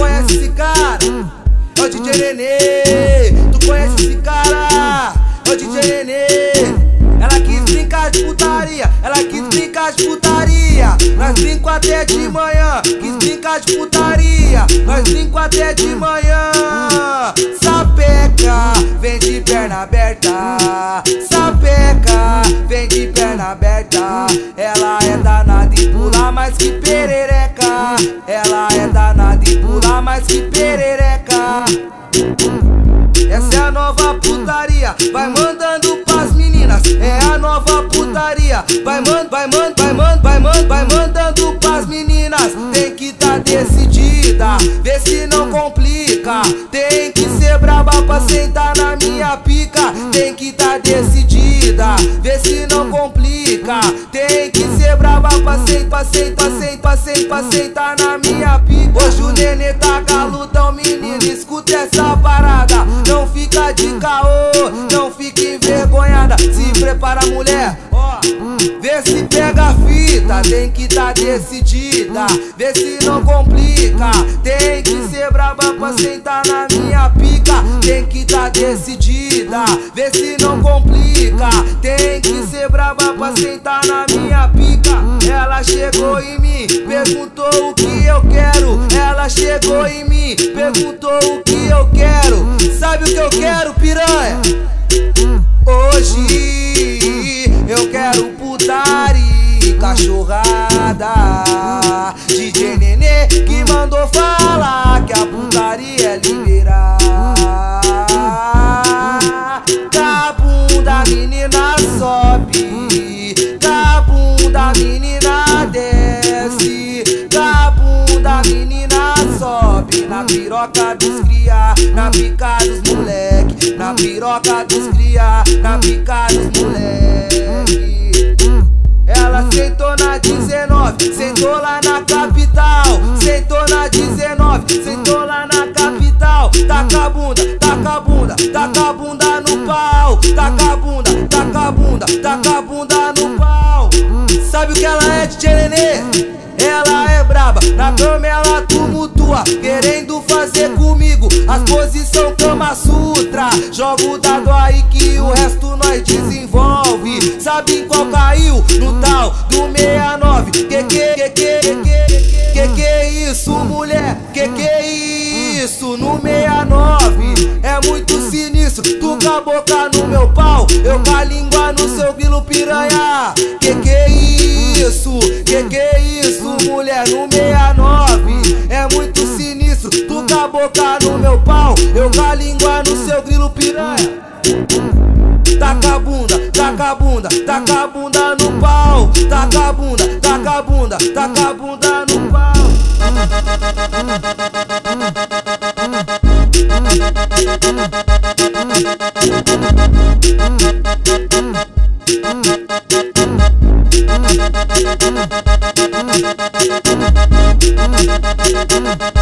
conhece esse cara? É o DJ Nenê. Tu conhece esse cara? É o DJ Nenê. Ela quis brincar de putaria, ela quis brincar de putaria. Nós brinco até de manhã, quis brincar de putaria. Nós brinco até de manhã. Sapeca, vem de perna aberta. Sapeca, vem de perna aberta. Ela é danada e pula mais que perereca. Perereca. Essa é a nova putaria, vai mandando pras meninas. É a nova putaria, vai mandando, vai mandando, vai mandando, vai mandando, vai mandando pras meninas. Tem que tá decidida, vê se não complica. Tem que ser braba pra sentar na minha pica. Tem que tá decidida, vê se não complica. Tem que ser braba pra sentar, sentar, sentar, sentar, sentar na minha pica. Hoje o nenê tá galudão, menino, escuta essa parada. Não fica de caô, não fica envergonhada. Se prepara, mulher, ó. Vê se pega a fita, tem que tá decidida. Vê se não complica. Tem que ser braba pra sentar na minha pica. Tem que tá decidida. Vê se não complica. Tem que ser braba pra sentar na minha pica. Ela chegou em mim, perguntou o que eu quero. Ela chegou em mim, perguntou o que eu quero. Sabe o que eu quero, piranha? Hoje eu quero putaria cachorrada. DJ Nenê que mandou falar que a putaria é liberar. Piroca dos cria, na pica dos moleque, na piroca dos cria, na pica dos moleque. Ela sentou na 19, sentou lá na capital. Sentou na 19, sentou lá na capital. Taca a bunda, taca a bunda, taca a bunda no pau. Taca a bunda, taca a bunda, taca a bunda no pau. Sabe o que ela é, DJ Nenê? Fazer comigo as posição Kama Sutra. Joga o dado aí que o resto nós desenvolve. Sabe qual caiu? No tal do 69. Que que que que que que que isso, mulher? Que que isso? No 69 é muito sinistro. Tu com a boca no meu pau, eu com a língua no seu grilo piranha. Que que isso? Que que isso, mulher? No 69 é muito a boca no meu pau, eu com a língua no seu grilo piranha. Taca a bunda, taca a bunda, taca a bunda no pau. Taca a bunda, taca a bunda, taca a bunda no pau hum, hum, hum, hum.